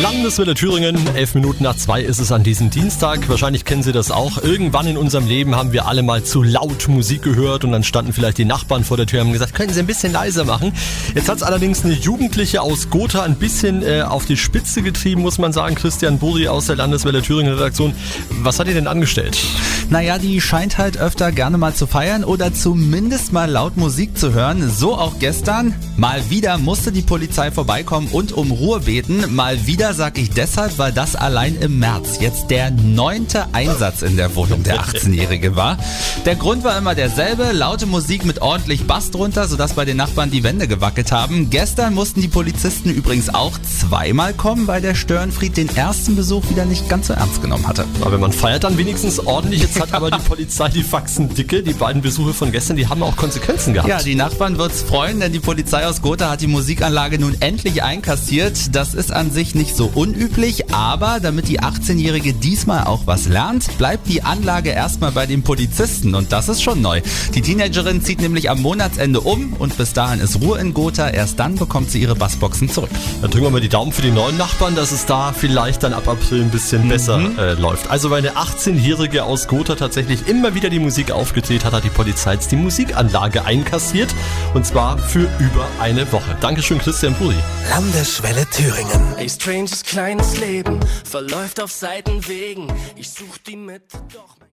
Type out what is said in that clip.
Landeswelle Thüringen, elf Minuten nach zwei ist es an diesem Dienstag. Wahrscheinlich kennen Sie das auch. Irgendwann in unserem Leben haben wir alle mal zu laut Musik gehört und dann standen vielleicht die Nachbarn vor der Tür und haben gesagt, können Sie ein bisschen leiser machen. Jetzt hat es allerdings eine Jugendliche aus Gotha ein bisschen äh, auf die Spitze getrieben, muss man sagen. Christian Buri aus der Landeswelle Thüringen Redaktion. Was hat ihr denn angestellt? Naja, die scheint halt öfter gerne mal zu feiern oder zumindest mal laut Musik zu hören. So auch gestern. Mal wieder musste die Polizei vorbeikommen und um Ruhe beten. Mal wieder wieder sage ich deshalb, weil das allein im März jetzt der neunte Einsatz in der Wohnung der 18-Jährige war. Der Grund war immer derselbe, laute Musik mit ordentlich Bass drunter, sodass bei den Nachbarn die Wände gewackelt haben. Gestern mussten die Polizisten übrigens auch zweimal kommen, weil der Störenfried den ersten Besuch wieder nicht ganz so ernst genommen hatte. Aber man feiert dann wenigstens ordentlich. Jetzt hat aber die Polizei die Faxen dicke. Die beiden Besuche von gestern, die haben auch Konsequenzen gehabt. Ja, die Nachbarn wird's freuen, denn die Polizei aus Gotha hat die Musikanlage nun endlich einkassiert. Das ist an sich nicht so unüblich, aber damit die 18-Jährige diesmal auch was lernt, bleibt die Anlage erstmal bei den Polizisten und das ist schon neu. Die Teenagerin zieht nämlich am Monatsende um und bis dahin ist Ruhe in Gotha. Erst dann bekommt sie ihre Bassboxen zurück. Dann drücken wir mal die Daumen für die neuen Nachbarn, dass es da vielleicht dann ab April ein bisschen mhm. besser äh, läuft. Also weil eine 18-Jährige aus Gotha tatsächlich immer wieder die Musik aufgedreht hat, hat die Polizei jetzt die Musikanlage einkassiert und zwar für über eine Woche. Dankeschön Christian Puri. Landesschwelle Thüringen. Stranges kleines Leben verläuft auf Seitenwegen. Ich such die Mitte, doch.